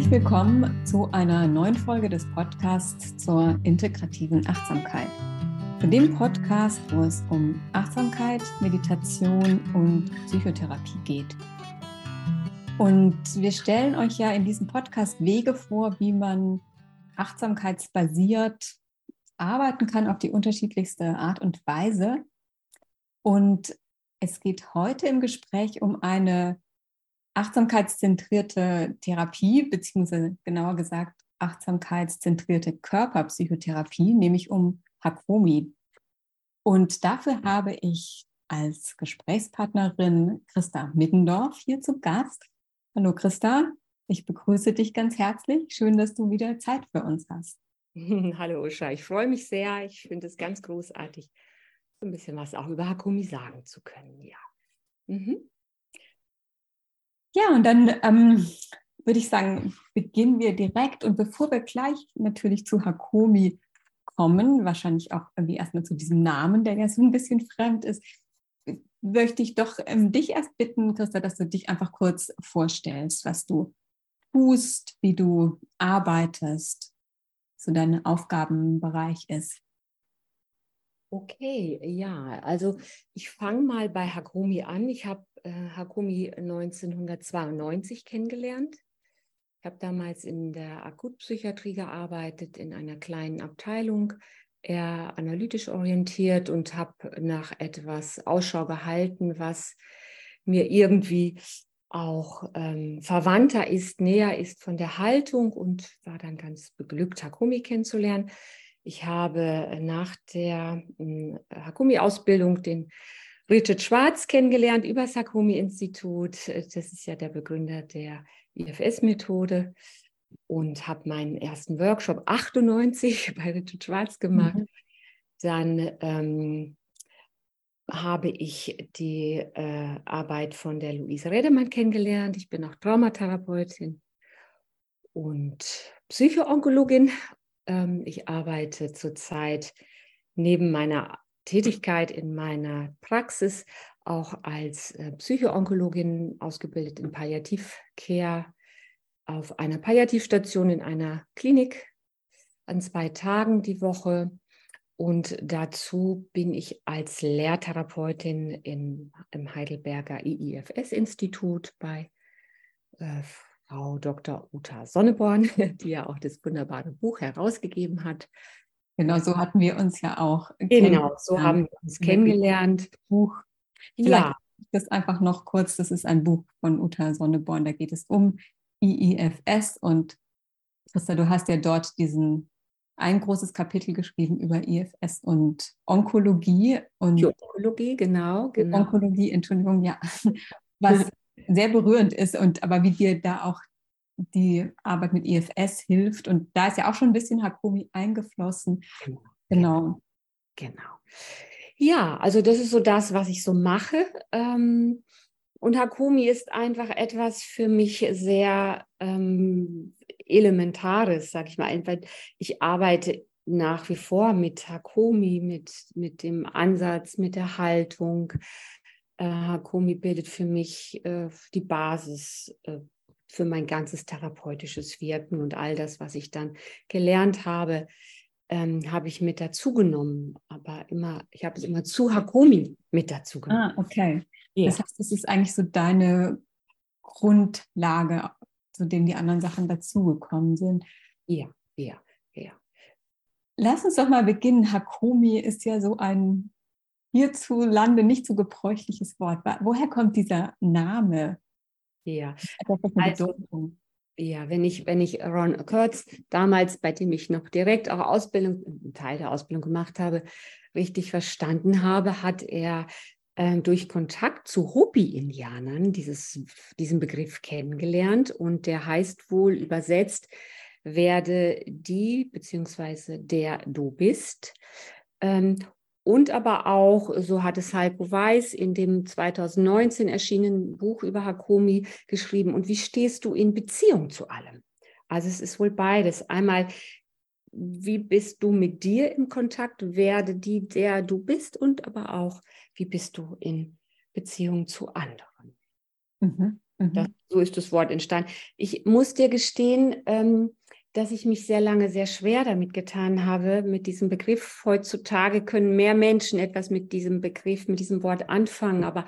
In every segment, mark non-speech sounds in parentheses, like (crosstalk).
Herzlich willkommen zu einer neuen Folge des Podcasts zur integrativen Achtsamkeit. Zu dem Podcast, wo es um Achtsamkeit, Meditation und Psychotherapie geht. Und wir stellen euch ja in diesem Podcast Wege vor, wie man achtsamkeitsbasiert arbeiten kann auf die unterschiedlichste Art und Weise. Und es geht heute im Gespräch um eine achtsamkeitszentrierte Therapie, beziehungsweise genauer gesagt achtsamkeitszentrierte Körperpsychotherapie, nämlich um Hakomi. Und dafür habe ich als Gesprächspartnerin Christa Middendorf hier zu Gast. Hallo Christa, ich begrüße dich ganz herzlich. Schön, dass du wieder Zeit für uns hast. (laughs) Hallo Usha, ich freue mich sehr. Ich finde es ganz großartig, so ein bisschen was auch über Hakomi sagen zu können. Ja. Mhm. Ja, und dann ähm, würde ich sagen, beginnen wir direkt. Und bevor wir gleich natürlich zu Hakomi kommen, wahrscheinlich auch irgendwie erstmal zu diesem Namen, der ja so ein bisschen fremd ist, möchte ich doch ähm, dich erst bitten, Christa, dass du dich einfach kurz vorstellst, was du tust, wie du arbeitest, so dein Aufgabenbereich ist. Okay, ja, also ich fange mal bei Hakomi an. Ich habe äh, Hakumi 1992 kennengelernt. Ich habe damals in der Akutpsychiatrie gearbeitet, in einer kleinen Abteilung, eher analytisch orientiert und habe nach etwas Ausschau gehalten, was mir irgendwie auch ähm, verwandter ist, näher ist von der Haltung und war dann ganz beglückt, Hakumi kennenzulernen. Ich habe nach der äh, Hakumi-Ausbildung den Richard Schwarz kennengelernt über das Hakomi-Institut. Das ist ja der Begründer der IFS-Methode und habe meinen ersten Workshop 98 (laughs) bei Richard Schwarz gemacht. Mhm. Dann ähm, habe ich die äh, Arbeit von der Luise Redemann kennengelernt. Ich bin auch Traumatherapeutin und Psychoonkologin. Ähm, ich arbeite zurzeit neben meiner Tätigkeit in meiner Praxis auch als äh, Psychoonkologin ausgebildet in Palliativcare auf einer Palliativstation in einer Klinik an zwei Tagen die Woche. Und dazu bin ich als Lehrtherapeutin in, im Heidelberger IIFS-Institut bei äh, Frau Dr. Uta Sonneborn, (laughs) die ja auch das wunderbare Buch herausgegeben hat. Genau, so hatten wir uns ja auch. Genau, so haben wir uns kennengelernt. Buch. Vielleicht ja. das einfach noch kurz. Das ist ein Buch von Uta Sonneborn. Da geht es um IIFS und Christa, du hast ja dort diesen ein großes Kapitel geschrieben über IFS und Onkologie und Die Onkologie, genau, genau. Onkologie, Entschuldigung, ja, was (laughs) sehr berührend ist und aber wie dir da auch die Arbeit mit IFS hilft. Und da ist ja auch schon ein bisschen Hakomi eingeflossen. Genau. Genau. genau. Ja, also das ist so das, was ich so mache. Ähm, und Hakomi ist einfach etwas für mich sehr ähm, Elementares, sag ich mal. Ich arbeite nach wie vor mit Hakomi, mit, mit dem Ansatz, mit der Haltung. Äh, Hakomi bildet für mich äh, die Basis äh, für mein ganzes therapeutisches Wirken und all das, was ich dann gelernt habe, ähm, habe ich mit dazu genommen. Aber immer, ich habe es immer zu Hakomi mit dazu genommen. Ah, okay. Ja. Das heißt, das ist eigentlich so deine Grundlage, zu dem die anderen Sachen dazugekommen sind. Ja, ja, ja. Lass uns doch mal beginnen. Hakomi ist ja so ein hierzulande nicht so gebräuchliches Wort. Woher kommt dieser Name? Ja, also, ja, wenn ich, wenn ich Ron Kurtz damals, bei dem ich noch direkt auch Ausbildung, einen Teil der Ausbildung gemacht habe, richtig verstanden habe, hat er äh, durch Kontakt zu Hopi-Indianern diesen Begriff kennengelernt und der heißt wohl übersetzt, werde die beziehungsweise der du bist. Ähm, und aber auch, so hat es Heiko Weiß in dem 2019 erschienenen Buch über Hakomi geschrieben. Und wie stehst du in Beziehung zu allem? Also es ist wohl beides. Einmal, wie bist du mit dir im Kontakt, werde die, der du bist, und aber auch, wie bist du in Beziehung zu anderen? Mhm, mh. Das so ist das Wort entstanden. Ich muss dir gestehen, ähm, dass ich mich sehr lange sehr schwer damit getan habe, mit diesem Begriff. Heutzutage können mehr Menschen etwas mit diesem Begriff, mit diesem Wort anfangen, aber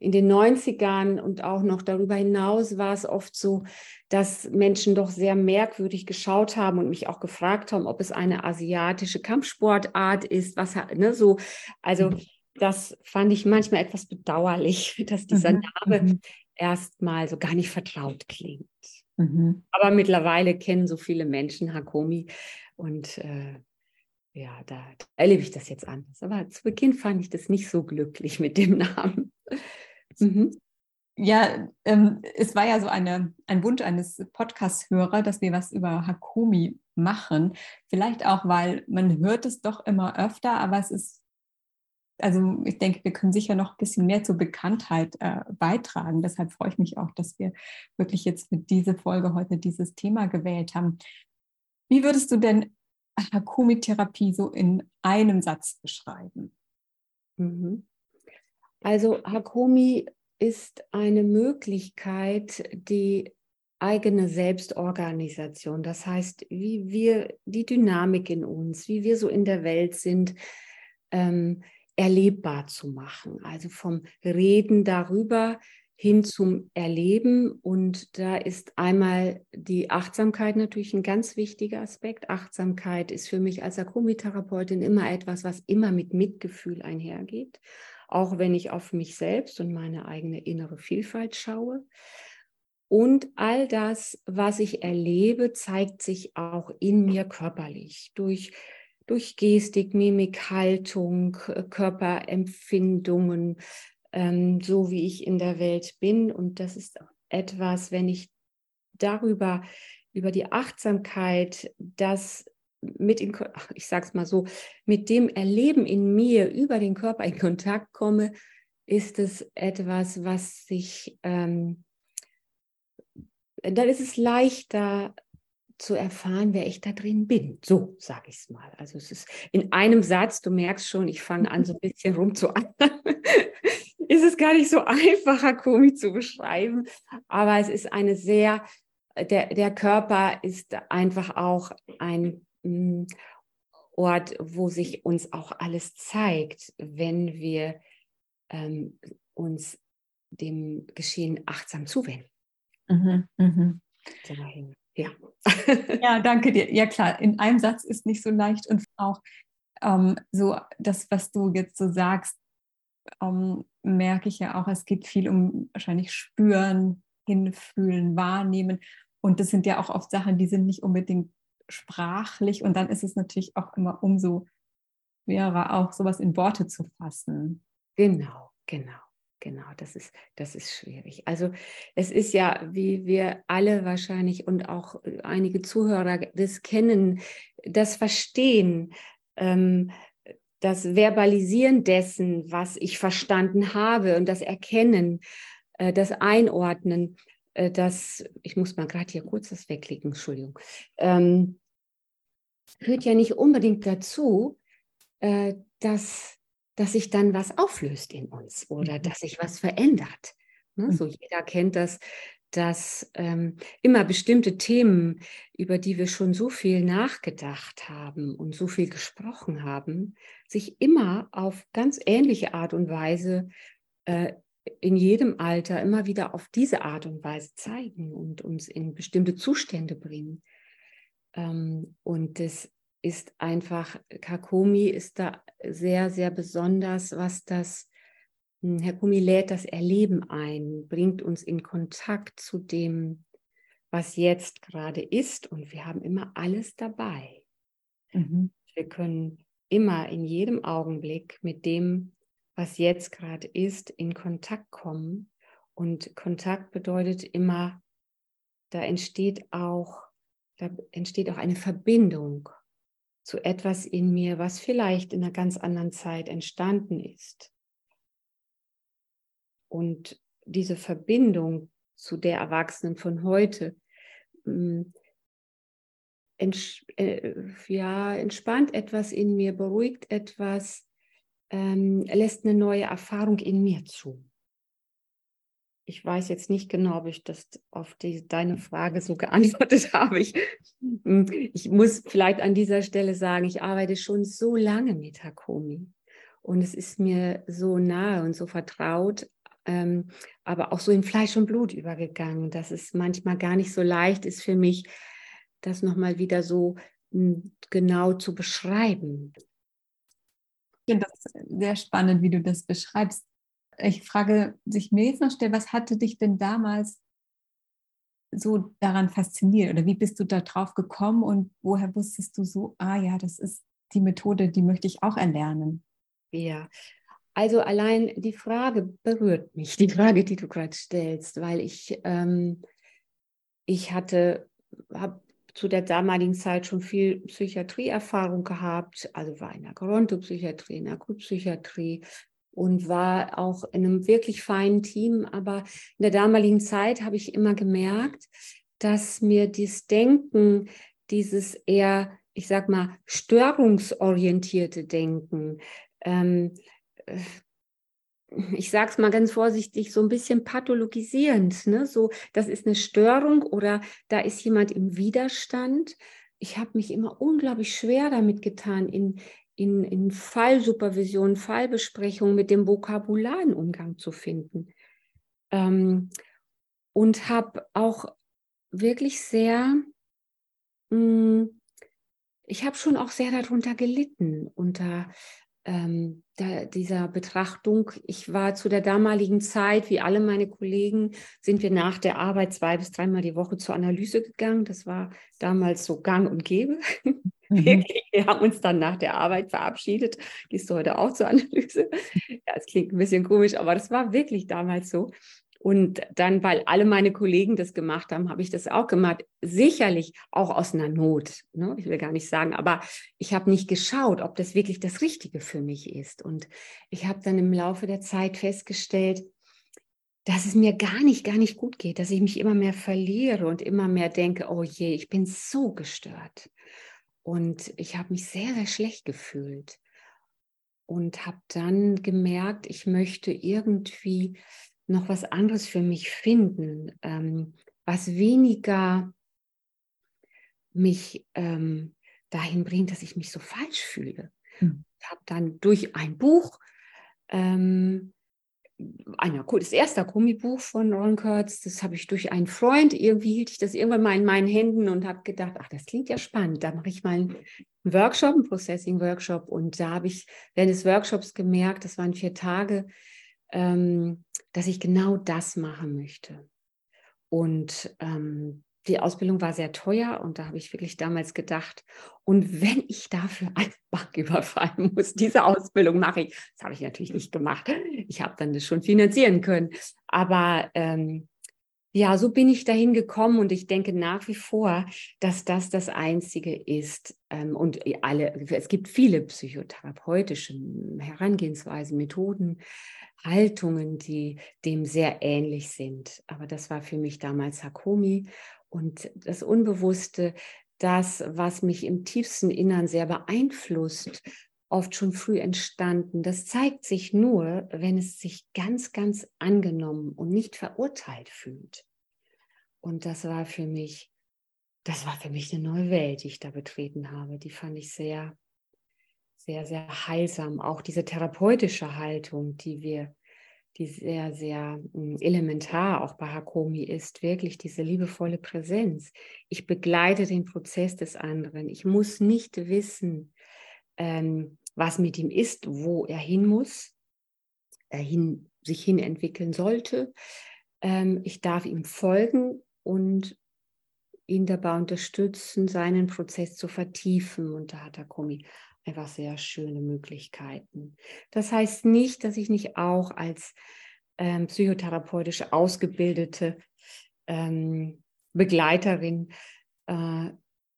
in den 90ern und auch noch darüber hinaus war es oft so, dass Menschen doch sehr merkwürdig geschaut haben und mich auch gefragt haben, ob es eine asiatische Kampfsportart ist, was ne, so. Also mhm. das fand ich manchmal etwas bedauerlich, (laughs) dass dieser mhm. Name mhm. erstmal so gar nicht vertraut klingt. Mhm. Aber mittlerweile kennen so viele Menschen Hakomi und äh, ja, da, da erlebe ich das jetzt anders. Aber zu Beginn fand ich das nicht so glücklich mit dem Namen. Mhm. Ja, ähm, es war ja so eine, ein Wunsch eines Podcast-Hörer, dass wir was über Hakomi machen. Vielleicht auch, weil man hört es doch immer öfter, aber es ist, also ich denke, wir können sicher noch ein bisschen mehr zur Bekanntheit äh, beitragen. Deshalb freue ich mich auch, dass wir wirklich jetzt mit dieser Folge heute dieses Thema gewählt haben. Wie würdest du denn Hakomi-Therapie so in einem Satz beschreiben? Mhm. Also Hakomi ist eine Möglichkeit, die eigene Selbstorganisation, das heißt, wie wir die Dynamik in uns, wie wir so in der Welt sind, ähm, erlebbar zu machen. Also vom Reden darüber hin zum Erleben. Und da ist einmal die Achtsamkeit natürlich ein ganz wichtiger Aspekt. Achtsamkeit ist für mich als Akomitherapeutin immer etwas, was immer mit Mitgefühl einhergeht auch wenn ich auf mich selbst und meine eigene innere Vielfalt schaue. Und all das, was ich erlebe, zeigt sich auch in mir körperlich durch, durch Gestik, Mimik, Haltung, Körperempfindungen, ähm, so wie ich in der Welt bin. Und das ist etwas, wenn ich darüber, über die Achtsamkeit, das mit in, ich sage es mal so, mit dem Erleben in mir über den Körper in Kontakt komme, ist es etwas, was sich, ähm, dann ist es leichter zu erfahren, wer ich da drin bin. So sage ich es mal. Also es ist in einem Satz, du merkst schon, ich fange an, so ein bisschen rumzuackern. (laughs) ist es gar nicht so einfacher, Komi zu beschreiben, aber es ist eine sehr, der, der Körper ist einfach auch ein hm, Ort, wo sich uns auch alles zeigt, wenn wir ähm, uns dem Geschehen achtsam zuwenden. Mhm, mhm. Ja. (laughs) ja, danke dir. Ja klar, in einem Satz ist nicht so leicht und auch ähm, so das, was du jetzt so sagst, ähm, merke ich ja auch, es geht viel um wahrscheinlich spüren, hinfühlen, wahrnehmen. Und das sind ja auch oft Sachen, die sind nicht unbedingt sprachlich und dann ist es natürlich auch immer umso schwerer, auch sowas in Worte zu fassen. Genau, genau. Genau, das ist, das ist schwierig. Also es ist ja, wie wir alle wahrscheinlich und auch einige Zuhörer das kennen, das Verstehen, ähm, das Verbalisieren dessen, was ich verstanden habe und das Erkennen, äh, das Einordnen, äh, das, ich muss mal gerade hier kurz das wegklicken, Entschuldigung, ähm, führt ja nicht unbedingt dazu, äh, dass, dass sich dann was auflöst in uns oder mhm. dass sich was verändert. Ne? Mhm. So jeder kennt das, dass ähm, immer bestimmte Themen, über die wir schon so viel nachgedacht haben und so viel gesprochen haben, sich immer auf ganz ähnliche Art und Weise äh, in jedem Alter immer wieder auf diese Art und Weise zeigen und uns in bestimmte Zustände bringen. Ähm, und das ist einfach, Kakomi ist da sehr, sehr besonders, was das, hm, Herr Kumi lädt das Erleben ein, bringt uns in Kontakt zu dem, was jetzt gerade ist und wir haben immer alles dabei. Mhm. Wir können immer in jedem Augenblick mit dem, was jetzt gerade ist, in Kontakt kommen. Und Kontakt bedeutet immer, da entsteht auch da entsteht auch eine Verbindung zu etwas in mir, was vielleicht in einer ganz anderen Zeit entstanden ist. Und diese Verbindung zu der Erwachsenen von heute mm, ents äh, ja, entspannt etwas in mir, beruhigt etwas, ähm, lässt eine neue Erfahrung in mir zu. Ich weiß jetzt nicht genau, ob ich das auf die, deine Frage so (laughs) geantwortet habe. Ich, hm, ich muss vielleicht an dieser Stelle sagen, ich arbeite schon so lange mit Hakomi und es ist mir so nahe und so vertraut, ähm, aber auch so in Fleisch und Blut übergegangen, dass es manchmal gar nicht so leicht ist für mich, das nochmal wieder so hm, genau zu beschreiben. Ich finde das sehr spannend, wie du das beschreibst ich frage sich mir jetzt noch schnell, was hatte dich denn damals so daran fasziniert oder wie bist du da drauf gekommen und woher wusstest du so, ah ja, das ist die Methode, die möchte ich auch erlernen? Ja, also allein die Frage berührt mich, die Frage, die du gerade stellst, weil ich, ähm, ich hatte, habe zu der damaligen Zeit schon viel Psychiatrieerfahrung gehabt, also war in der Gerontopsychiatrie, in der Akutpsychiatrie, und war auch in einem wirklich feinen Team. Aber in der damaligen Zeit habe ich immer gemerkt, dass mir das Denken, dieses eher, ich sag mal, störungsorientierte Denken, ähm, äh, ich sage es mal ganz vorsichtig, so ein bisschen pathologisierend. Ne? So, das ist eine Störung oder da ist jemand im Widerstand. Ich habe mich immer unglaublich schwer damit getan, in, in, in Fallsupervision, Fallbesprechung mit dem Vokabular einen Umgang zu finden. Ähm, und habe auch wirklich sehr, mh, hm, ich habe schon auch sehr darunter gelitten, unter ähm, der, dieser Betrachtung. Ich war zu der damaligen Zeit, wie alle meine Kollegen, sind wir nach der Arbeit zwei bis dreimal die Woche zur Analyse gegangen. Das war damals so gang und gäbe. Mhm. (laughs) Wir haben uns dann nach der Arbeit verabschiedet. Gehst du heute auch zur Analyse? Ja, es klingt ein bisschen komisch, aber das war wirklich damals so. Und dann, weil alle meine Kollegen das gemacht haben, habe ich das auch gemacht. Sicherlich auch aus einer Not. Ne? Ich will gar nicht sagen, aber ich habe nicht geschaut, ob das wirklich das Richtige für mich ist. Und ich habe dann im Laufe der Zeit festgestellt, dass es mir gar nicht, gar nicht gut geht, dass ich mich immer mehr verliere und immer mehr denke, oh je, ich bin so gestört. Und ich habe mich sehr, sehr schlecht gefühlt und habe dann gemerkt, ich möchte irgendwie noch was anderes für mich finden, ähm, was weniger mich ähm, dahin bringt, dass ich mich so falsch fühle. Mhm. Ich habe dann durch ein Buch ähm, einer, das erste Gummibuch von Ron Kurtz, das habe ich durch einen Freund, irgendwie hielt ich das irgendwann mal in meinen Händen und habe gedacht, ach, das klingt ja spannend, da mache ich mal einen Workshop, einen Processing-Workshop und da habe ich während des Workshops gemerkt, das waren vier Tage, ähm, dass ich genau das machen möchte. Und ähm, die Ausbildung war sehr teuer und da habe ich wirklich damals gedacht, und wenn ich dafür (laughs) eine Bank überfallen muss, diese Ausbildung mache ich. Das habe ich natürlich nicht gemacht. Ich habe dann das schon finanzieren können. Aber ähm, ja, so bin ich dahin gekommen und ich denke nach wie vor, dass das das Einzige ist. Ähm, und alle, es gibt viele psychotherapeutische Herangehensweisen, Methoden, Haltungen, die dem sehr ähnlich sind. Aber das war für mich damals Hakomi und das Unbewusste, das, was mich im tiefsten Innern sehr beeinflusst, oft schon früh entstanden. Das zeigt sich nur, wenn es sich ganz, ganz angenommen und nicht verurteilt fühlt. Und das war für mich, das war für mich eine neue Welt, die ich da betreten habe. Die fand ich sehr, sehr, sehr heilsam. Auch diese therapeutische Haltung, die wir die sehr, sehr hm, elementar auch bei Hakomi ist, wirklich diese liebevolle Präsenz. Ich begleite den Prozess des anderen. Ich muss nicht wissen, ähm, was mit ihm ist, wo er hin muss, er hin, sich hin entwickeln sollte. Ähm, ich darf ihm folgen und ihn dabei unterstützen, seinen Prozess zu vertiefen. Und da hat Hakomi einfach sehr schöne Möglichkeiten. Das heißt nicht, dass ich nicht auch als ähm, psychotherapeutisch ausgebildete ähm, Begleiterin äh,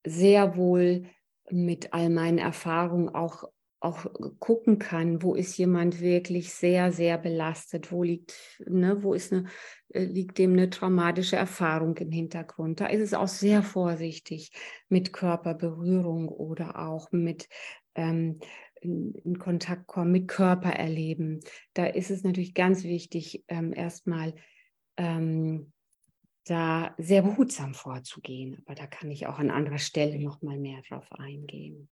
sehr wohl mit all meinen Erfahrungen auch, auch gucken kann, wo ist jemand wirklich sehr, sehr belastet, wo liegt, ne, wo ist eine, äh, liegt dem eine traumatische Erfahrung im Hintergrund. Da ist es auch sehr vorsichtig mit Körperberührung oder auch mit ähm, in, Kontakt kommen, mit Körper erleben. Da ist es natürlich ganz wichtig, ähm, erstmal ähm, da sehr behutsam vorzugehen. Aber da kann ich auch an anderer Stelle noch mal mehr drauf eingehen.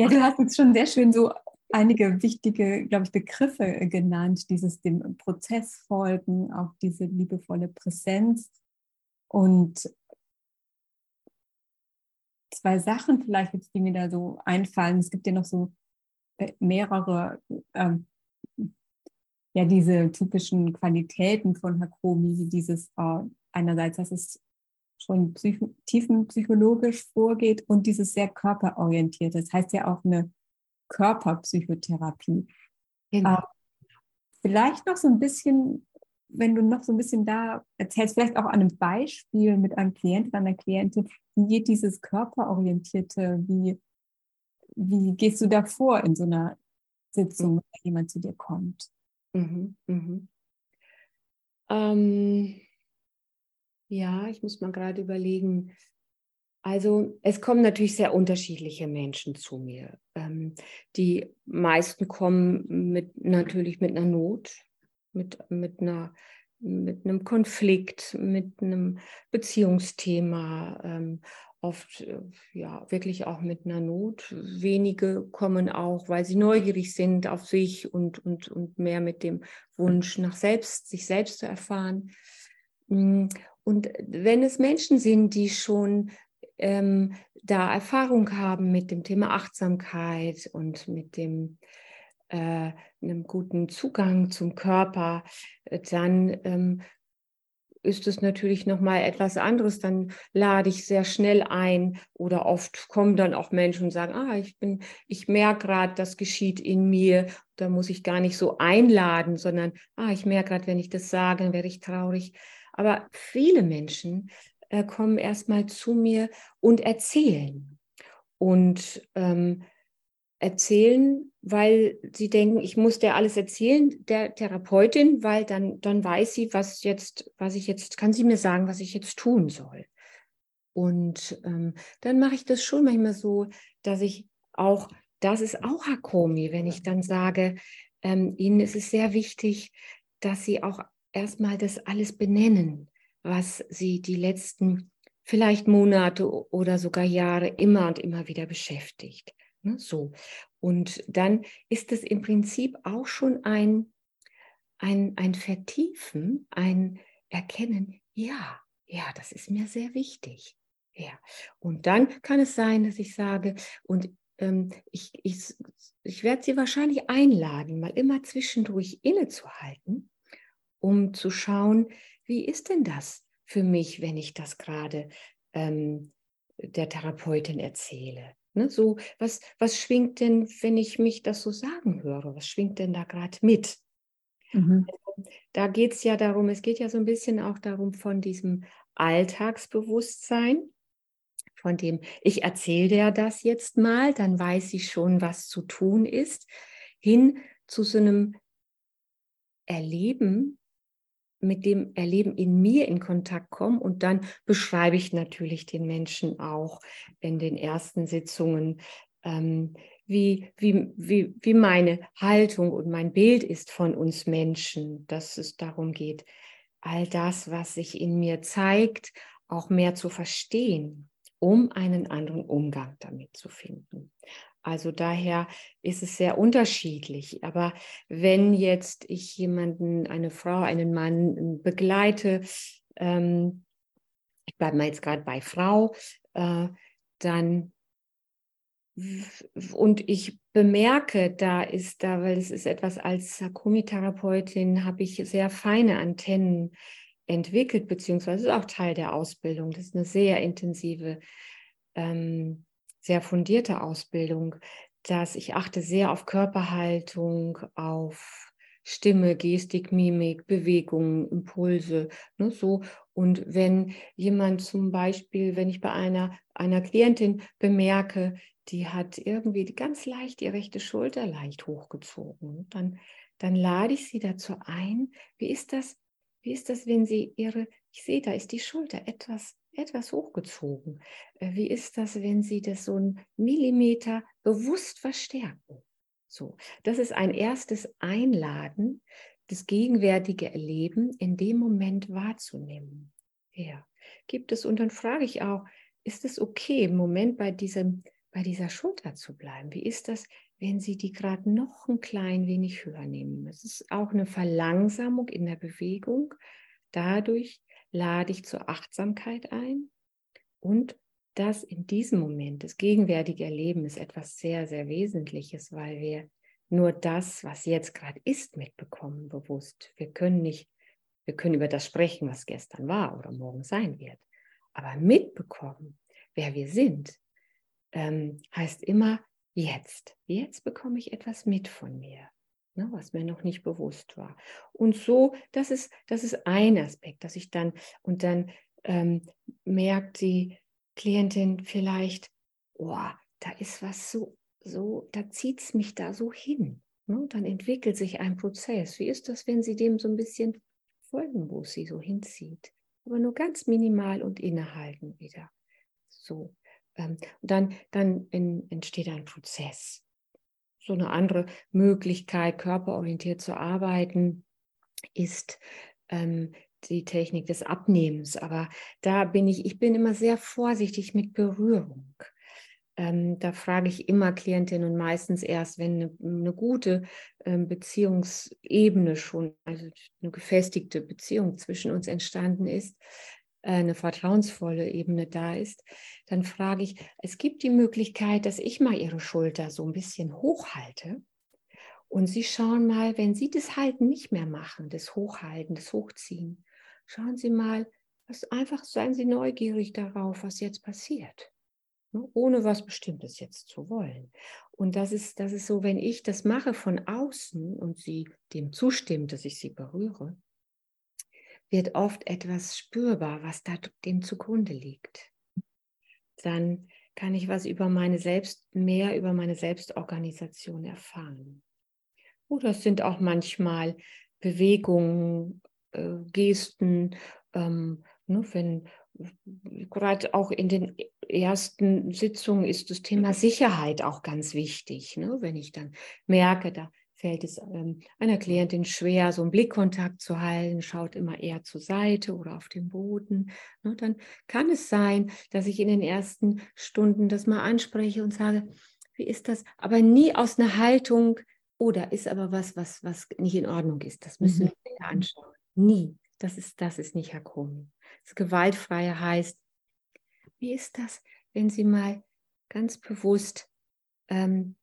Ja, du hast jetzt schon sehr schön so einige wichtige, glaube ich, Begriffe äh, genannt, dieses dem Prozess folgen, auch diese liebevolle Präsenz und zwei Sachen vielleicht jetzt, die mir da so einfallen. Es gibt ja noch so mehrere, ähm, ja, diese typischen Qualitäten von Hakomi, dieses äh, einerseits, dass es schon psych tiefenpsychologisch vorgeht und dieses sehr körperorientiert. Das heißt ja auch eine Körperpsychotherapie. Genau. Äh, vielleicht noch so ein bisschen, wenn du noch so ein bisschen da erzählst, vielleicht auch an einem Beispiel mit einem Klienten, einer Klientin, wie geht dieses körperorientierte, wie, wie gehst du da vor in so einer Sitzung, wenn jemand zu dir kommt? Mhm, mhm. Ähm, ja, ich muss mal gerade überlegen. Also es kommen natürlich sehr unterschiedliche Menschen zu mir. Ähm, die meisten kommen mit, natürlich mit einer Not, mit, mit, einer, mit einem Konflikt, mit einem Beziehungsthema, ähm, oft äh, ja wirklich auch mit einer Not. Wenige kommen auch, weil sie neugierig sind auf sich und, und, und mehr mit dem Wunsch nach selbst, sich selbst zu erfahren. Und wenn es Menschen sind, die schon ähm, da Erfahrung haben mit dem Thema Achtsamkeit und mit dem äh, einem guten Zugang zum Körper, äh, dann ähm, ist es natürlich noch mal etwas anderes. Dann lade ich sehr schnell ein oder oft kommen dann auch Menschen und sagen, ah, ich bin, ich merke gerade, das geschieht in mir. Da muss ich gar nicht so einladen, sondern ah, ich merke gerade, wenn ich das sage, dann werde ich traurig. Aber viele Menschen äh, kommen erstmal zu mir und erzählen. Und ähm, erzählen, weil sie denken, ich muss der alles erzählen, der Therapeutin, weil dann, dann weiß sie, was jetzt, was ich jetzt, kann sie mir sagen, was ich jetzt tun soll. Und ähm, dann mache ich das schon manchmal so, dass ich auch, das ist auch Hakomi, wenn ich dann sage, ähm, Ihnen ist es sehr wichtig, dass Sie auch erstmal das alles benennen, was Sie die letzten vielleicht Monate oder sogar Jahre immer und immer wieder beschäftigt. Ne, so. Und dann ist es im Prinzip auch schon ein, ein, ein Vertiefen, ein Erkennen, ja, ja, das ist mir sehr wichtig. Ja. Und dann kann es sein, dass ich sage, und ähm, ich, ich, ich werde Sie wahrscheinlich einladen, mal immer zwischendurch innezuhalten, um zu schauen, wie ist denn das für mich, wenn ich das gerade ähm, der Therapeutin erzähle? Ne, so, was, was schwingt denn, wenn ich mich das so sagen höre? Was schwingt denn da gerade mit? Mhm. Also, da geht es ja darum, es geht ja so ein bisschen auch darum von diesem Alltagsbewusstsein, von dem ich erzähle dir das jetzt mal, dann weiß ich schon, was zu tun ist, hin zu so einem Erleben mit dem Erleben in mir in Kontakt kommen und dann beschreibe ich natürlich den Menschen auch in den ersten Sitzungen, ähm, wie, wie, wie, wie meine Haltung und mein Bild ist von uns Menschen, dass es darum geht, all das, was sich in mir zeigt, auch mehr zu verstehen, um einen anderen Umgang damit zu finden. Also daher ist es sehr unterschiedlich. Aber wenn jetzt ich jemanden, eine Frau, einen Mann begleite, ähm, ich bleibe mal jetzt gerade bei Frau, äh, dann und ich bemerke, da ist da, weil es ist etwas als Sakumi-Therapeutin, habe ich sehr feine Antennen entwickelt, beziehungsweise ist auch Teil der Ausbildung. Das ist eine sehr intensive ähm, sehr fundierte Ausbildung, dass ich achte sehr auf Körperhaltung, auf Stimme, Gestik, Mimik, Bewegung, Impulse, ne, so. Und wenn jemand zum Beispiel, wenn ich bei einer, einer Klientin bemerke, die hat irgendwie ganz leicht die rechte Schulter leicht hochgezogen, dann, dann lade ich sie dazu ein, wie ist das, wie ist das, wenn sie ihre, ich sehe, da ist die Schulter etwas etwas hochgezogen. Äh, wie ist das, wenn Sie das so einen Millimeter bewusst verstärken? So, das ist ein erstes Einladen, das gegenwärtige Erleben in dem Moment wahrzunehmen. Ja, gibt es, und dann frage ich auch, ist es okay, im Moment bei, diesem, bei dieser Schulter zu bleiben? Wie ist das, wenn Sie die gerade noch ein klein wenig höher nehmen? Es ist auch eine Verlangsamung in der Bewegung. Dadurch lade ich zur Achtsamkeit ein und das in diesem Moment, das gegenwärtige Erleben ist etwas sehr, sehr Wesentliches, weil wir nur das, was jetzt gerade ist, mitbekommen, bewusst. Wir können nicht, wir können über das sprechen, was gestern war oder morgen sein wird. Aber mitbekommen, wer wir sind, ähm, heißt immer jetzt. Jetzt bekomme ich etwas mit von mir, ne, was mir noch nicht bewusst war. Und so, das ist, das ist ein Aspekt, dass ich dann, und dann ähm, merkt die Klientin vielleicht, oh, da ist was so so, da zieht es mich da so hin. Ne? Dann entwickelt sich ein Prozess. Wie ist das, wenn Sie dem so ein bisschen folgen, wo es Sie so hinzieht? Aber nur ganz minimal und innehalten wieder. So. Ähm, und dann, dann in, entsteht ein Prozess. So eine andere Möglichkeit, körperorientiert zu arbeiten, ist ähm, die Technik des Abnehmens. Aber da bin ich, ich bin immer sehr vorsichtig mit Berührung. Ähm, da frage ich immer Klientinnen und meistens erst, wenn eine, eine gute ähm, Beziehungsebene schon, also eine gefestigte Beziehung zwischen uns entstanden ist, eine vertrauensvolle Ebene da ist, dann frage ich, es gibt die Möglichkeit, dass ich mal ihre Schulter so ein bisschen hochhalte. Und Sie schauen mal, wenn Sie das Halten nicht mehr machen, das Hochhalten, das Hochziehen, schauen Sie mal, was einfach seien Sie neugierig darauf, was jetzt passiert. Ne, ohne was Bestimmtes jetzt zu wollen. Und das ist, das ist so, wenn ich das mache von außen und sie dem zustimmt, dass ich sie berühre, wird oft etwas spürbar, was da dem zugrunde liegt. Dann kann ich was über meine Selbst, mehr über meine Selbstorganisation erfahren. Oder es sind auch manchmal Bewegungen, äh, Gesten, ähm, ne, wenn gerade auch in den ersten Sitzungen ist das Thema Sicherheit auch ganz wichtig. Ne? Wenn ich dann merke, da fällt es ähm, einer Klientin schwer, so einen Blickkontakt zu halten, schaut immer eher zur Seite oder auf den Boden, ne? dann kann es sein, dass ich in den ersten Stunden das mal anspreche und sage, wie ist das? Aber nie aus einer Haltung, oder oh, ist aber was, was, was nicht in Ordnung ist. Das müssen mhm. wir anschauen. Nie. Das ist, das ist nicht Hakumi. Das Gewaltfreie heißt, wie ist das, wenn Sie mal ganz bewusst ähm,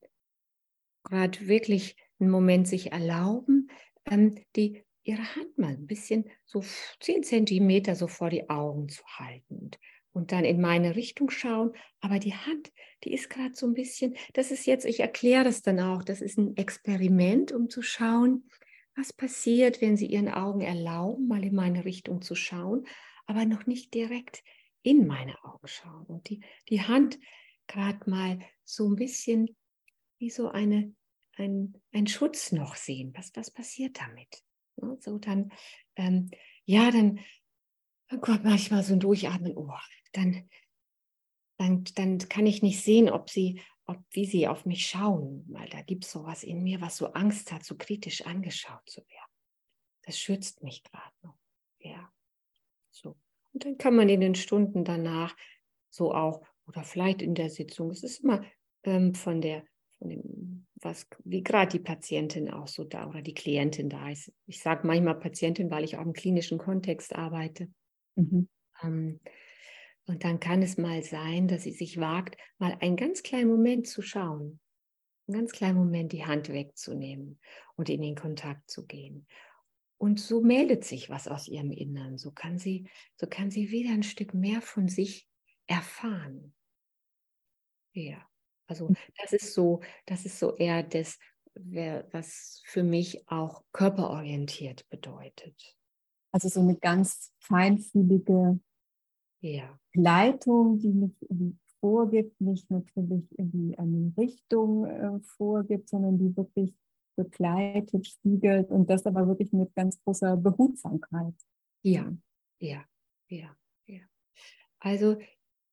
gerade wirklich einen Moment sich erlauben, ähm, die, Ihre Hand mal ein bisschen so 10 Zentimeter so vor die Augen zu halten und, dann in meine Richtung schauen. Aber die Hand, die ist gerade so ein bisschen, das ist jetzt, ich erkläre das dann auch, das ist ein Experiment, um zu schauen, was passiert, wenn Sie Ihren Augen erlauben, mal in meine Richtung zu schauen, aber noch nicht direkt in meine Augen schauen und die, die Hand gerade mal so ein bisschen wie so eine, ein, ein Schutz noch sehen. Was, was passiert damit? So dann, ähm, ja, dann, dann kommt manchmal so ein Durchatmen, oh, dann, dann, dann kann ich nicht sehen, ob sie, ob, wie sie auf mich schauen, weil da gibt es sowas in mir, was so Angst hat, so kritisch angeschaut zu werden. Das schützt mich gerade noch. Ja. So. Und dann kann man in den Stunden danach so auch, oder vielleicht in der Sitzung, es ist immer ähm, von der, von dem, was, wie gerade die Patientin auch so da oder die Klientin da ist. Ich sage manchmal Patientin, weil ich auch im klinischen Kontext arbeite. Mhm. Ähm, und dann kann es mal sein, dass sie sich wagt, mal einen ganz kleinen Moment zu schauen, einen ganz kleinen Moment die Hand wegzunehmen und in den Kontakt zu gehen. Und so meldet sich was aus ihrem Innern. So kann sie, so kann sie wieder ein Stück mehr von sich erfahren. Ja, also das ist so, das ist so eher das, was für mich auch körperorientiert bedeutet. Also so eine ganz feinfühlige ja. Leitung, die mich vorgibt, nicht natürlich irgendwie eine Richtung äh, vorgibt, sondern die wirklich begleitet, spiegelt und das aber wirklich mit ganz großer Behutsamkeit. Ja, ja, ja, ja. Also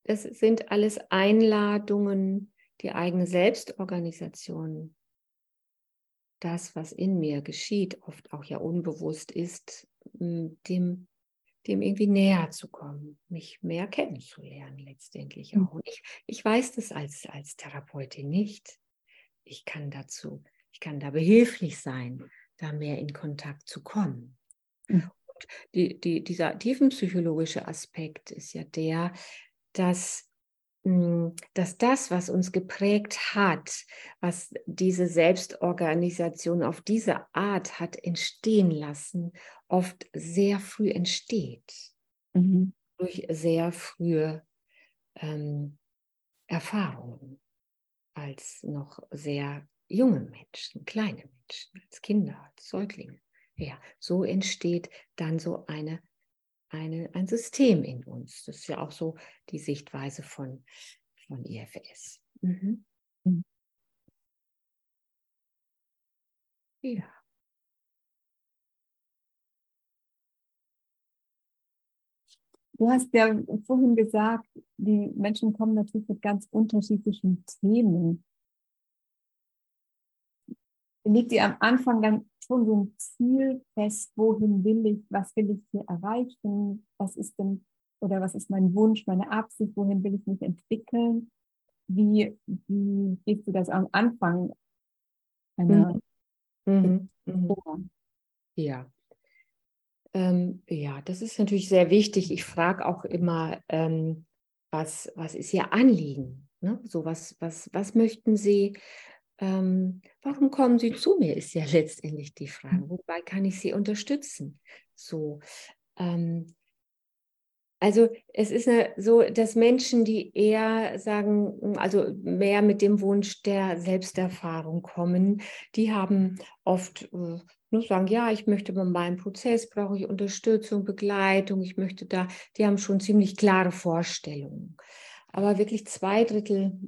das sind alles Einladungen, die eigene Selbstorganisation das, was in mir geschieht, oft auch ja unbewusst ist, dem, dem irgendwie näher zu kommen, mich mehr kennenzulernen letztendlich hm. auch. Und ich, ich weiß das als, als Therapeutin nicht. Ich kann dazu, ich kann da behilflich sein, da mehr in Kontakt zu kommen. Mhm. Und die, die, dieser tiefenpsychologische Aspekt ist ja der, dass hm, dass das, was uns geprägt hat, was diese Selbstorganisation auf diese Art hat entstehen lassen, oft sehr früh entsteht. Mhm. Durch sehr frühe ähm, Erfahrungen als noch sehr junge Menschen, kleine Menschen, als Kinder, als Säuglinge. Ja, so entsteht dann so eine eine, ein System in uns. Das ist ja auch so die Sichtweise von, von IFS. Mhm. Mhm. Ja. Du hast ja vorhin gesagt, die Menschen kommen natürlich mit ganz unterschiedlichen Themen. Legt ihr am Anfang dann schon so ein Ziel fest, wohin will ich, was will ich hier erreichen, was ist denn oder was ist mein Wunsch, meine Absicht, wohin will ich mich entwickeln? Wie, wie gehst du das am Anfang einer mhm. Mhm. mhm. Ja. Ähm, ja, das ist natürlich sehr wichtig. Ich frage auch immer, ähm, was, was ist Ihr Anliegen? Ne? So was, was, was möchten Sie ähm, warum kommen Sie zu mir, ist ja (laughs) letztendlich die Frage. Hm. Wobei kann ich Sie unterstützen? So, ähm, also es ist so, dass Menschen, die eher sagen, also mehr mit dem Wunsch der Selbsterfahrung kommen, die haben oft äh, nur sagen, ja, ich möchte bei meinem Prozess, brauche ich Unterstützung, Begleitung, ich möchte da, die haben schon ziemlich klare Vorstellungen. Aber wirklich zwei Drittel,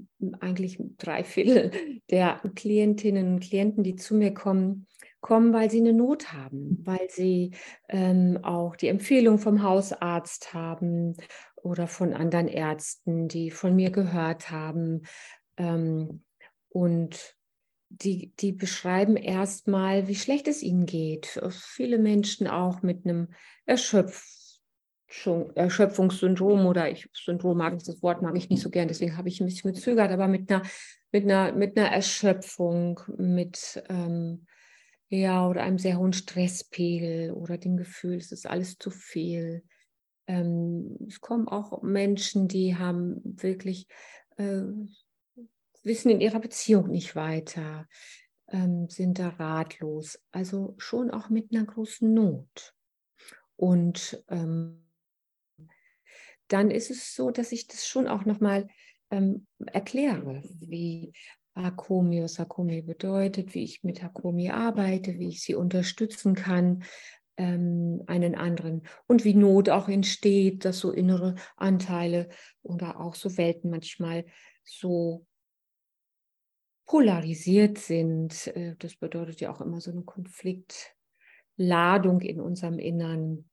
eigentlich drei Viertel der Klientinnen und Klienten, die zu mir kommen, kommen, weil sie eine Not haben, weil sie ähm, auch die Empfehlung vom Hausarzt haben oder von anderen Ärzten, die von mir gehört haben. Ähm, und die, die beschreiben erstmal, wie schlecht es ihnen geht. Viele Menschen auch mit einem Erschöpf Erschöpfungssyndrom oder ich, Syndrom mag ich, das Wort mag ich nicht so gern, deswegen habe ich ein bisschen gezögert, aber mit einer, mit einer, mit einer Erschöpfung, mit ähm, ja, oder einem sehr hohen Stresspegel oder dem Gefühl, es ist alles zu viel. Ähm, es kommen auch Menschen, die haben wirklich äh, wissen in ihrer Beziehung nicht weiter, ähm, sind da ratlos, also schon auch mit einer großen Not. Und ähm, dann ist es so, dass ich das schon auch nochmal ähm, erkläre, wie Hakomi, was Hakomi bedeutet, wie ich mit Hakomi arbeite, wie ich sie unterstützen kann, ähm, einen anderen und wie Not auch entsteht, dass so innere Anteile oder auch so Welten manchmal so polarisiert sind. Äh, das bedeutet ja auch immer so eine Konfliktladung in unserem Innern,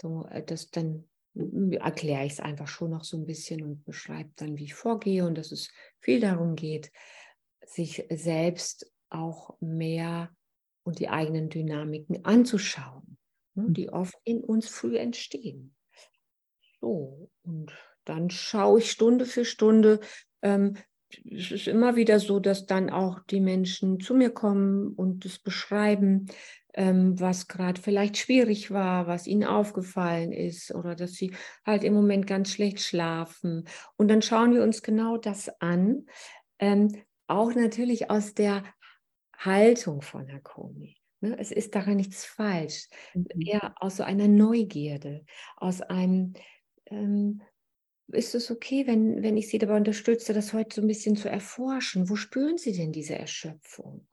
so, äh, dass dann erkläre ich es einfach schon noch so ein bisschen und beschreibe dann, wie ich vorgehe und dass es viel darum geht, sich selbst auch mehr und die eigenen Dynamiken anzuschauen, ne, hm. die oft in uns früh entstehen. So, und dann schaue ich Stunde für Stunde. Ähm, es ist immer wieder so, dass dann auch die Menschen zu mir kommen und es beschreiben, ähm, was gerade vielleicht schwierig war, was ihnen aufgefallen ist oder dass sie halt im Moment ganz schlecht schlafen. Und dann schauen wir uns genau das an, ähm, auch natürlich aus der Haltung von Hakomi. Ne? Es ist daran nichts falsch. Mhm. Eher aus so einer Neugierde, aus einem, ähm, ist es okay, wenn, wenn ich Sie dabei unterstütze, das heute so ein bisschen zu erforschen? Wo spüren Sie denn diese Erschöpfung?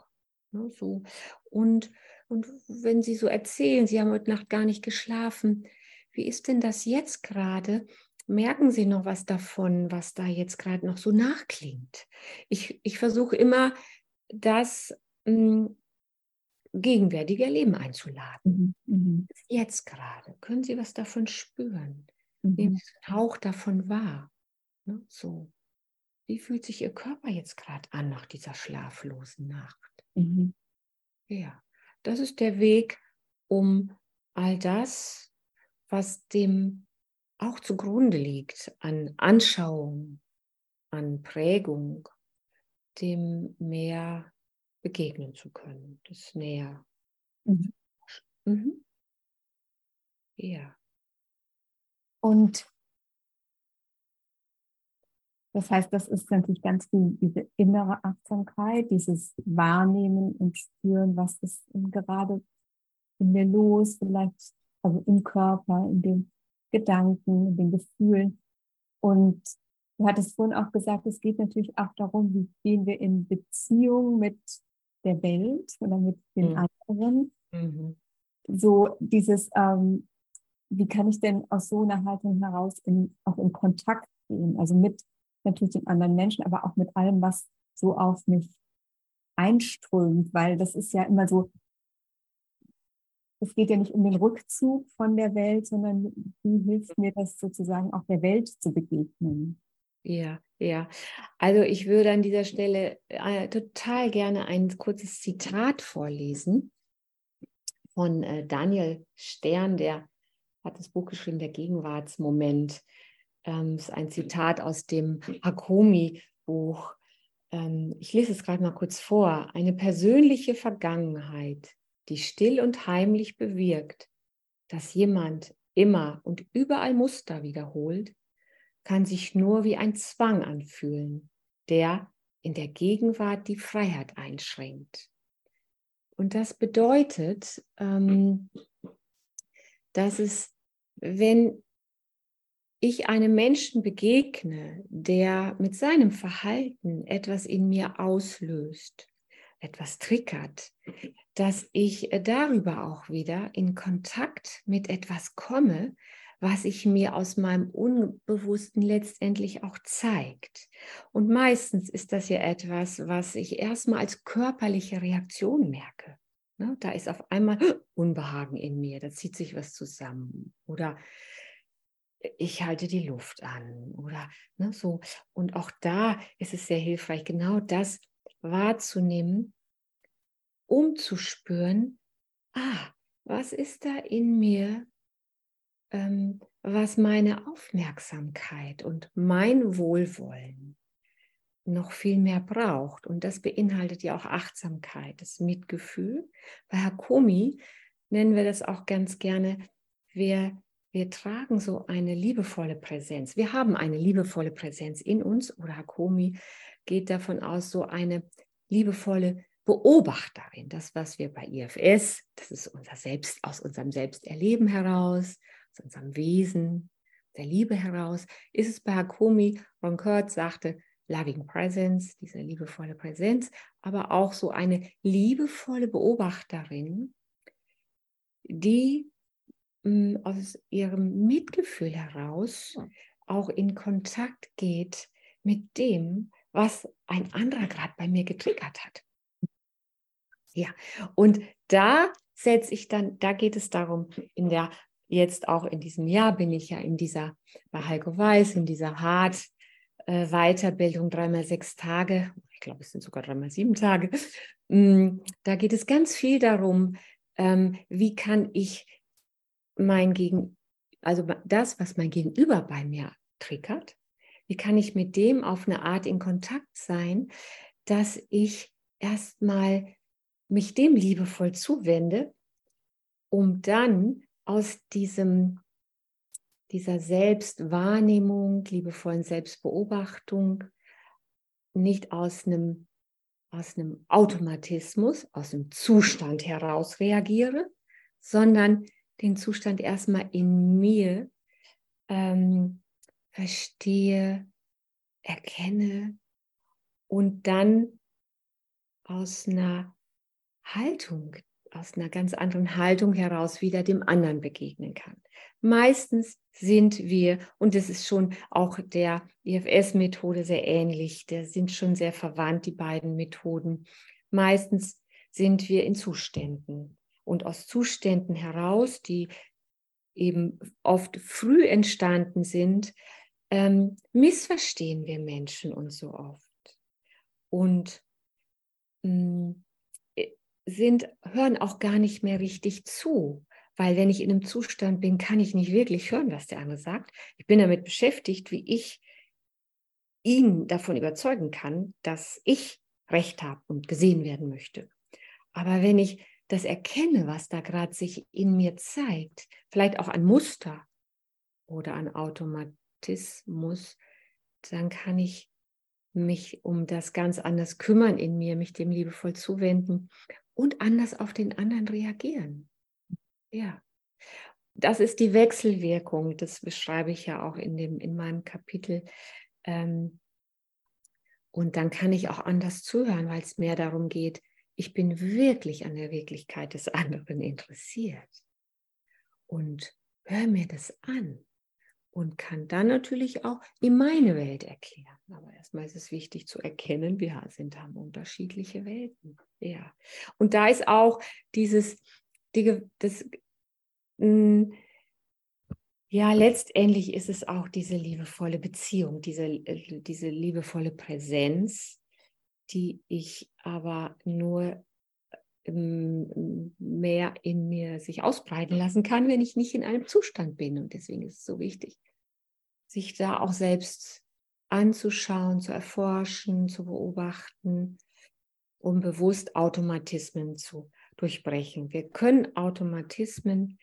Ne, so. Und und wenn Sie so erzählen, Sie haben heute Nacht gar nicht geschlafen, wie ist denn das jetzt gerade? Merken Sie noch was davon, was da jetzt gerade noch so nachklingt? Ich, ich versuche immer, das mh, hm, gegenwärtige Leben einzuladen. Mhm. mhm. Jetzt gerade. Können Sie was davon spüren? Mhm. Nehmen Sie einen Hauch davon wahr. Ne? So. Wie fühlt sich Ihr Körper jetzt gerade an nach dieser schlaflosen Nacht? Mhm. Ja, das ist der Weg, um all das, was dem auch zugrunde liegt an Anschauung, an Prägung, dem mehr begegnen zu können, das näher. Mhm. Mhm. Ja. Und das heißt, das ist natürlich ganz viel diese innere Achtsamkeit, dieses Wahrnehmen und Spüren, was ist gerade in mir los, vielleicht also im Körper, in den Gedanken, in den Gefühlen. Und du hattest vorhin auch gesagt, es geht natürlich auch darum, wie gehen wir in Beziehung mit der Welt oder mit den mhm. anderen. Mhm. So dieses, ähm, wie kann ich denn aus so einer Haltung heraus in, auch in Kontakt gehen, also mit natürlich den anderen Menschen, aber auch mit allem, was so auf mich einströmt, weil das ist ja immer so, es geht ja nicht um den Rückzug von der Welt, sondern wie hilft mir das sozusagen auch der Welt zu begegnen? Ja, ja. Also ich würde an dieser Stelle äh, total gerne ein kurzes Zitat vorlesen von äh, Daniel Stern, der hat das Buch geschrieben, der Gegenwartsmoment. Ähm, ist ein Zitat aus dem Hakomi-Buch. Ähm, ich lese es gerade mal kurz vor. Eine persönliche Vergangenheit die still und heimlich bewirkt, dass jemand immer und überall Muster wiederholt, kann sich nur wie ein Zwang anfühlen, der in der Gegenwart die Freiheit einschränkt. Und das bedeutet, ähm, dass es, wenn ich einem Menschen begegne, der mit seinem Verhalten etwas in mir auslöst, etwas triggert, dass ich darüber auch wieder in Kontakt mit etwas komme, was sich mir aus meinem Unbewussten letztendlich auch zeigt. Und meistens ist das ja etwas, was ich erstmal als körperliche Reaktion merke. Ne, da ist auf einmal (gasps) Unbehagen in mir, da zieht sich was zusammen. Oder ich halte die Luft an. Oder ne, so. Und auch da ist es sehr hilfreich, genau das wahrzunehmen, um zu spüren, ah, was ist da in mir, ähm, was meine Aufmerksamkeit und mein Wohlwollen noch viel mehr braucht. Und das beinhaltet ja auch Achtsamkeit, das Mitgefühl. Bei Hakomi nennen wir das auch ganz gerne, wir, wir tragen so eine liebevolle Präsenz. Wir haben eine liebevolle Präsenz in uns oder Hakomi geht davon aus, so eine liebevolle Beobachterin. Das, was wir bei IFS, das ist unser Selbst, aus unserem Selbsterleben heraus, aus unserem Wesen, der Liebe heraus, ist es bei Hakomi, Ron Kurt sagte, Loving Presence, diese liebevolle Präsenz, aber auch so eine liebevolle Beobachterin, die aus ihrem Mitgefühl heraus auch in Kontakt geht mit dem, was ein anderer gerade bei mir getriggert hat. Ja, und da setze ich dann, da geht es darum, in der, jetzt auch in diesem Jahr bin ich ja in dieser, bei Heiko Weiß, in dieser Hart äh, Weiterbildung, dreimal sechs Tage, ich glaube, es sind sogar dreimal sieben Tage. Da geht es ganz viel darum, ähm, wie kann ich mein Gegen, also das, was mein Gegenüber bei mir triggert, wie kann ich mit dem auf eine Art in Kontakt sein, dass ich erstmal mich dem liebevoll zuwende, um dann aus diesem, dieser Selbstwahrnehmung, liebevollen Selbstbeobachtung, nicht aus einem, aus einem Automatismus, aus einem Zustand heraus reagiere, sondern den Zustand erstmal in mir ähm, verstehe, erkenne und dann aus einer Haltung, aus einer ganz anderen Haltung heraus wieder dem anderen begegnen kann. Meistens sind wir, und das ist schon auch der IFS-Methode sehr ähnlich, da sind schon sehr verwandt, die beiden Methoden. Meistens sind wir in Zuständen. Und aus Zuständen heraus, die eben oft früh entstanden sind, ähm, missverstehen wir Menschen uns so oft. Und mh, mm, sind, hören auch gar nicht mehr richtig zu. Weil wenn ich in einem Zustand bin, kann ich nicht wirklich hören, was der andere sagt. Ich bin damit beschäftigt, wie ich ihn davon überzeugen kann, dass ich Recht habe und gesehen werden möchte. Aber wenn ich das erkenne, was da gerade sich in mir zeigt, vielleicht auch an Muster oder an Automatismus, dann kann ich mich um das ganz anders kümmern in mir, mich dem liebevoll zuwenden und anders auf den anderen reagieren. Ja. Das ist die Wechselwirkung, das beschreibe ich ja auch in, dem, in meinem Kapitel. Ähm, und dann kann ich auch anders zuhören, weil es mehr darum geht, ich bin wirklich an der Wirklichkeit des anderen interessiert und höre mir das an und kann dann natürlich auch in meine Welt erklären. Aber erstmal ist es wichtig zu erkennen, wir sind haben unterschiedliche Welten. Ja. Und da ist auch dieses, die, das, mh, hm, ja, letztendlich ist es auch diese liebevolle Beziehung, diese, äh, diese liebevolle Präsenz, die ich aber nur ähm, mehr in mir sich ausbreiten lassen kann, wenn ich nicht in einem Zustand bin. Und deswegen ist es so wichtig, sich da auch selbst anzuschauen, zu erforschen, zu beobachten, um bewusst Automatismen zu durchbrechen. Wir können Automatismen,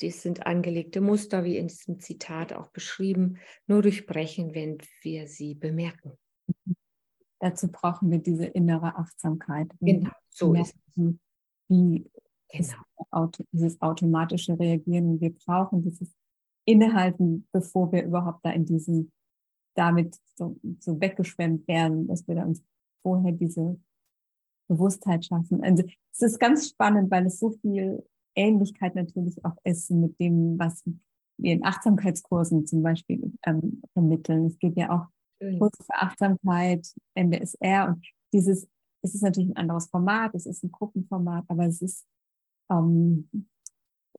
die sind angelegte Muster, wie in diesem Zitat auch beschrieben, nur durchbrechen, wenn wir sie bemerken. Dazu brauchen wir diese innere Achtsamkeit. Genau, so ist es. Wie genau. dieses automatische Reagieren. Wir brauchen dieses Innehalten, bevor wir überhaupt da in diesen, damit so, so weggeschwemmt werden, dass wir da uns vorher diese Bewusstheit schaffen. Also es ist ganz spannend, weil es so viel Ähnlichkeit natürlich auch ist mit dem, was wir in Achtsamkeitskursen zum Beispiel ähm, vermitteln. Es geht ja auch Kurs für Achtsamkeit, MBSR und dieses, es ist natürlich ein anderes Format, es ist ein Gruppenformat, aber es ist ähm,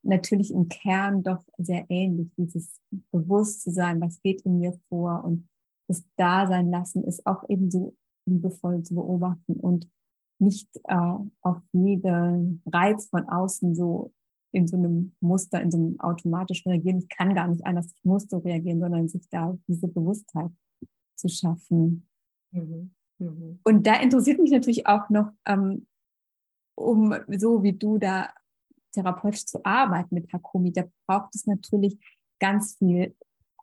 natürlich im Kern doch sehr ähnlich, dieses Bewusstsein, was geht in mir vor und das Dasein lassen ist auch ebenso liebevoll zu beobachten und nicht äh, auf jeden Reiz von außen so in so einem Muster, in so einem automatischen Reagieren. Ich kann gar nicht anders, ich muss so reagieren, sondern sich da diese Bewusstheit zu schaffen. Mhm. Mhm. Und da interessiert mich natürlich auch noch, ähm, um so wie du da therapeutisch zu arbeiten mit Hakomi, da braucht es natürlich ganz viel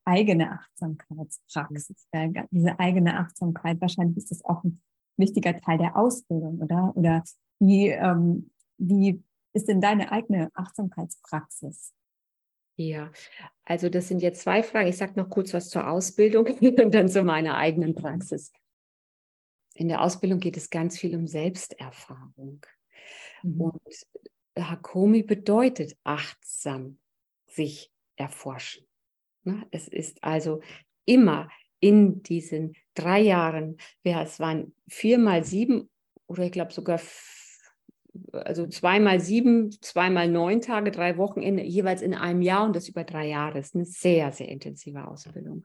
eigene Achtsamkeitspraxis, äh, diese eigene Achtsamkeit. Wahrscheinlich ist das auch ein wichtiger Teil der Ausbildung, oder? Oder wie, ähm, wie ist denn deine eigene Achtsamkeitspraxis? Ja, also das sind jetzt zwei Fragen. Ich sage noch kurz was zur Ausbildung (laughs) und dann zu meiner eigenen Praxis. In der Ausbildung geht es ganz viel um Selbsterfahrung. Mhm. Und Hakomi bedeutet achtsam sich erforschen. Ne? Es ist also immer in diesen drei Jahren, ja, es waren vier mal sieben oder ich glaube sogar also zweimal sieben, zweimal neun Tage, drei Wochenende, jeweils in einem Jahr und das über drei Jahre. Das ist eine sehr, sehr intensive Ausbildung.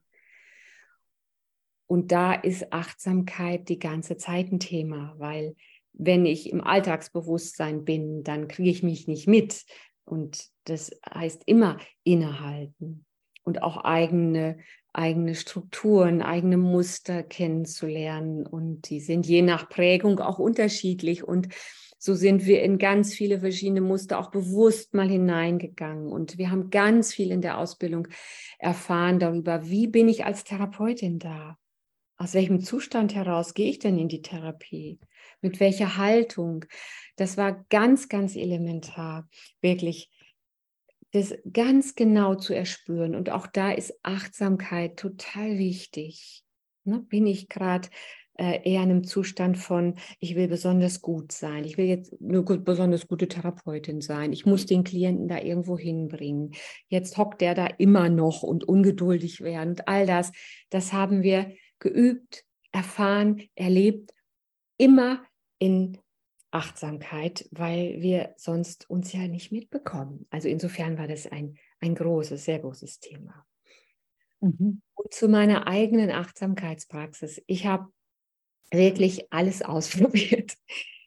Und da ist Achtsamkeit die ganze Zeit ein Thema, weil wenn ich im Alltagsbewusstsein bin, dann kriege ich mich nicht mit. Und das heißt immer innehalten und auch eigene, eigene Strukturen, eigene Muster kennenzulernen. Und die sind je nach Prägung auch unterschiedlich. Und so sind wir in ganz viele verschiedene Muster auch bewusst mal hineingegangen. Und wir haben ganz viel in der Ausbildung erfahren darüber, wie bin ich als Therapeutin da? Aus welchem Zustand heraus gehe ich denn in die Therapie? Mit welcher Haltung? Das war ganz, ganz elementar, wirklich das ganz genau zu erspüren. Und auch da ist Achtsamkeit total wichtig. Ne? Bin ich gerade äh, eher in einem Zustand von, ich will besonders gut sein, ich will jetzt eine besonders gute Therapeutin sein, ich muss den Klienten da irgendwo hinbringen. Jetzt hockt der da immer noch und ungeduldig werden und all das, das haben wir geübt, erfahren, erlebt, immer in Achtsamkeit, weil wir sonst uns ja nicht mitbekommen. Also insofern war das ein, ein großes, sehr großes Thema. Mhm. Und zu meiner eigenen Achtsamkeitspraxis. Ich habe wirklich alles (laughs) ausprobiert.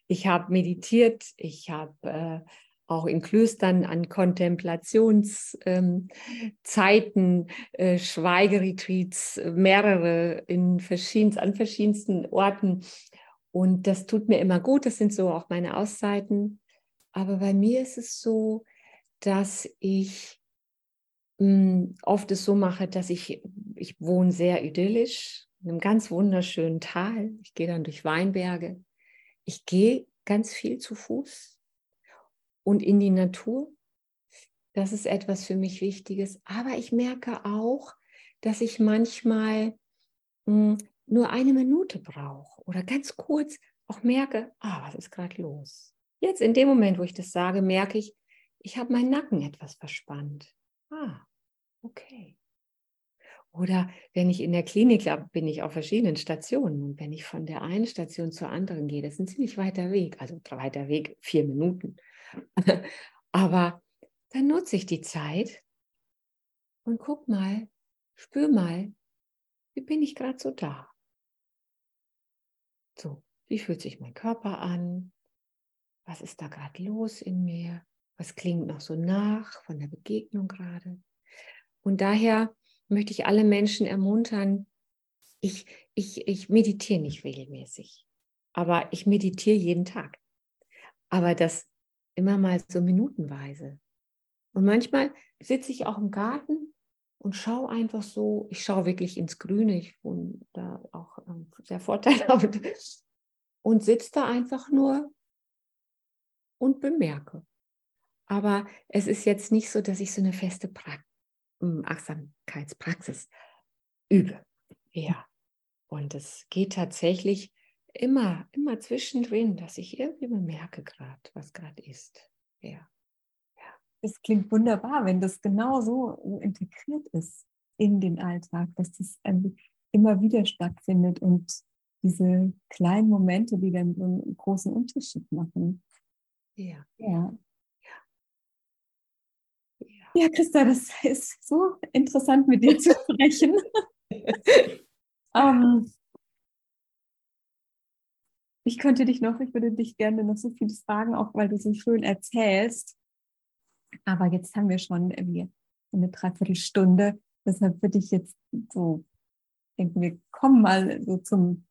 ich habe meditiert, ich habe äh, auch in Klöstern an Kontemplationszeiten, ähm, äh, Schweigeretreats, mehrere in verschiedens, an verschiedensten Orten. Und das tut mir immer gut, das sind so auch meine Auszeiten. Aber bei mir ist es so, dass ich mh, hm, oft es so mache, dass ich, ich wohne sehr idyllisch in einem ganz wunderschönen Tal. Ich gehe dann durch Weinberge. Ich gehe ganz viel zu Fuß und in die Natur. Das ist etwas für mich Wichtiges. Aber ich merke auch, dass ich manchmal hm, nur eine Minute brauche oder ganz kurz auch merke, ah, was ist gerade los? Jetzt in dem Moment, wo ich das sage, merke ich, ich habe meinen Nacken etwas verspannt. Ah, okay. Oder wenn ich in der Klinik bin ich auf verschiedenen Stationen und wenn ich von der einen Station zur anderen gehe, das ist ein ziemlich weiter Weg, also weiter Weg, vier Minuten. (laughs) Aber dann nutze ich die Zeit und guck mal, spür mal, wie bin ich gerade so da? So, wie fühlt sich mein Körper an? Was ist da gerade los in mir? Was klingt noch so nach von der Begegnung gerade? Und daher möchte ich alle Menschen ermuntern, ich, ich, ich meditiere nicht regelmäßig, aber ich meditiere jeden Tag. Aber das immer mal so minutenweise. Und manchmal sitze ich auch im Garten und schaue einfach so, ich schaue wirklich ins Grüne, ich wohne da auch ähm, sehr vorteilhaft (laughs) und sitze da einfach nur und bemerke. Aber es ist jetzt nicht so, dass ich so eine feste pra hm, Achtsamkeitspraxis übe. Ja. Und es geht tatsächlich immer, immer zwischendrin, dass ich irgendwie bemerke gerade, was gerade ist. Ja. Ja. Es klingt wunderbar, wenn das genau so integriert ist in den Alltag, dass das immer wieder stattfindet und diese kleinen Momente, die dann so einen großen Unterschied machen. Ja. Ja. Ja, Christa, das ist so interessant, mit dir zu (laughs) sprechen. ähm, ich könnte dich noch, ich würde dich gerne noch so vieles fragen, auch weil du so schön erzählst. Aber jetzt haben wir schon irgendwie eine Dreiviertelstunde. Deshalb würde ich jetzt so denken, wir kommen mal so zum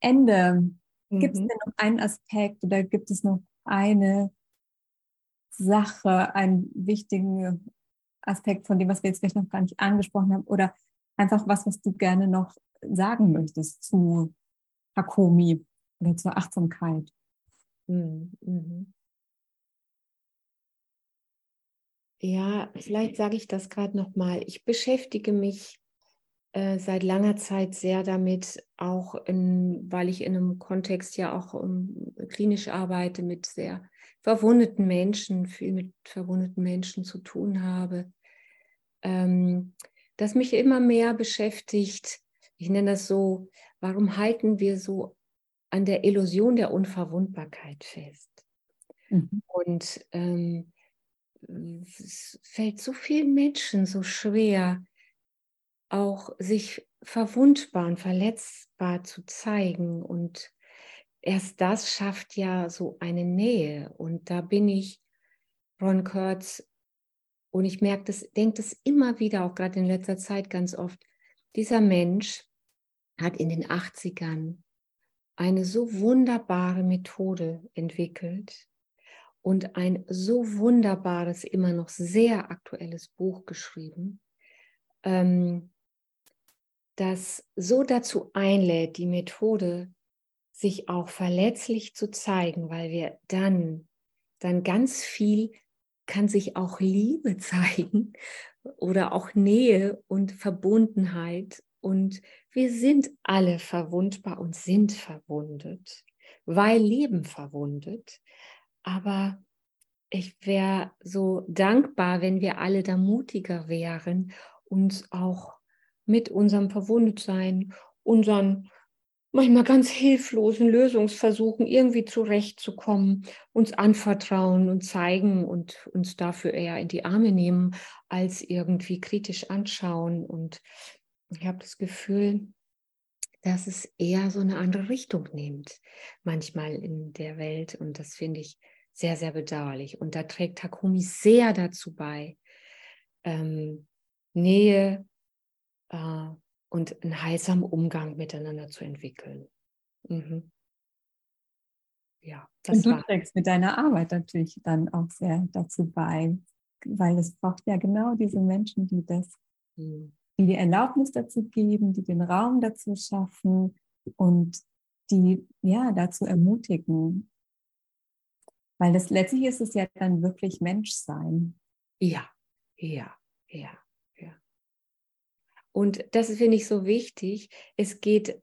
Ende. Mhm. Gibt es denn noch einen Aspekt oder gibt es noch eine Sache, einen wichtigen Aspekt von dem, was wir jetzt vielleicht noch gar nicht angesprochen haben, oder einfach was, was du gerne noch sagen möchtest zu Hakomi oder zur Achtsamkeit? Mhm. Ja, vielleicht sage ich das gerade noch mal. Ich beschäftige mich äh, seit langer Zeit sehr damit, auch in, weil ich in einem Kontext ja auch um, klinisch arbeite mit sehr verwundeten Menschen, viel mit verwundeten Menschen zu tun habe, ähm, das mich immer mehr beschäftigt. Ich nenne das so, warum halten wir so an der Illusion der Unverwundbarkeit fest? Mhm. Und ähm, es fällt so vielen Menschen so schwer, auch sich verwundbar und verletzbar zu zeigen. Und erst das schafft ja so eine Nähe. Und da bin ich Ron Kurtz und ich merke das, denke das immer wieder, auch gerade in letzter Zeit ganz oft. Dieser Mensch hat in den 80ern eine so wunderbare Methode entwickelt und ein so wunderbares, immer noch sehr aktuelles Buch geschrieben, ähm, das so dazu einlädt, die Methode sich auch verletzlich zu zeigen, weil wir dann, dann ganz viel kann sich auch Liebe (laughs) zeigen oder auch Nähe und Verbundenheit. Und wir sind alle verwundbar und sind verwundet, weil Leben verwundet. Aber ich wäre so dankbar, wenn wir alle da mutiger wären, uns auch mit unserem Verwundetsein, unseren manchmal ganz hilflosen Lösungsversuchen irgendwie zurechtzukommen, uns anvertrauen und zeigen und uns dafür eher in die Arme nehmen, als irgendwie kritisch anschauen. Und ich habe das Gefühl, dass es eher so eine andere Richtung nimmt, manchmal in der Welt. Und das finde ich sehr, sehr bedauerlich. Und da trägt Takumi sehr dazu bei, ähm, Nähe äh, und einen heilsamen Umgang miteinander zu entwickeln. Mhm. Ja, das und du war. trägst mit deiner Arbeit natürlich dann auch sehr dazu bei, weil es braucht ja genau diese Menschen, die das, mhm. die die Erlaubnis dazu geben, die den Raum dazu schaffen und die ja dazu ermutigen. Weil das letztlich ist es ja dann wirklich Menschsein. Ja, ja, ja, ja. Und das finde ich so wichtig. Es geht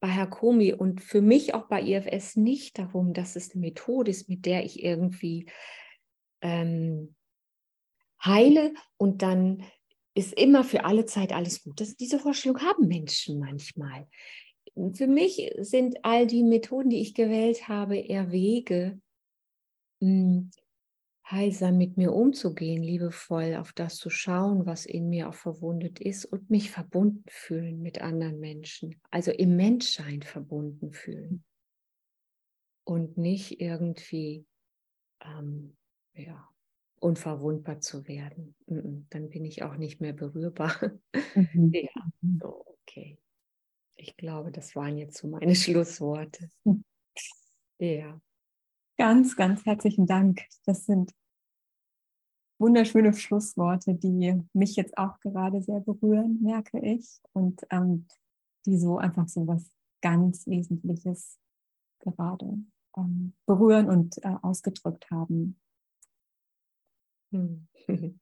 bei Herr Komi und für mich auch bei IFS nicht darum, dass es eine Methode ist, mit der ich irgendwie ähm, heile und dann ist immer für alle Zeit alles gut. Das, diese Vorstellung haben Menschen manchmal. Für mich sind all die Methoden, die ich gewählt habe, eher Wege, hm, heilsam mit mir umzugehen, liebevoll auf das zu schauen, was in mir auch verwundet ist und mich verbunden fühlen mit anderen Menschen, also im Menschsein verbunden fühlen und nicht irgendwie ähm, ja, unverwundbar zu werden. Dann bin ich auch nicht mehr berührbar. Mhm. (laughs) ja, so, okay. Ich glaube, das waren jetzt so meine (laughs) Schlussworte. Hm. Ja. Ganz, ganz herzlichen Dank. Das sind wunderschöne Schlussworte, die mich jetzt auch gerade sehr berühren, merke ich. Und ähm, die so einfach so was ganz Wesentliches gerade ähm, berühren und äh, ausgedrückt haben. Hm. (laughs)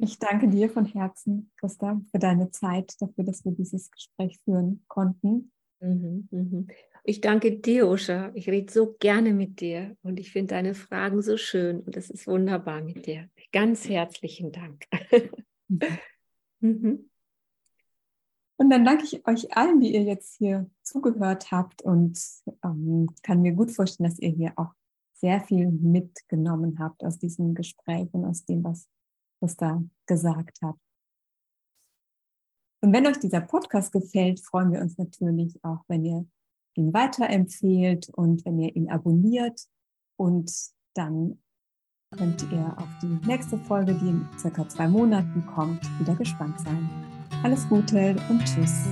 Ich danke dir von Herzen, Christa, für deine Zeit, dafür, dass wir dieses Gespräch führen konnten. Mhm, mhm. Ich danke dir, Usha. Ich rede so gerne mit dir und ich finde deine Fragen so schön und es ist wunderbar mit dir. Ganz herzlichen Dank. (laughs) Mhm. Und dann danke ich euch allen, die ihr jetzt hier zugehört habt und ähm, kann mir gut vorstellen, dass ihr hier auch sehr viel mitgenommen habt aus diesem Gespräch und aus dem, was Christa gesagt hat. Und wenn euch dieser Podcast gefällt, freuen wir uns natürlich auch, wenn ihr ihn weiterempfehlt und wenn ihr ihn abonniert. Und dann könnt ihr auf die nächste Folge, die in circa zwei Monaten kommt, wieder gespannt sein. Alles Gute und Tschüss.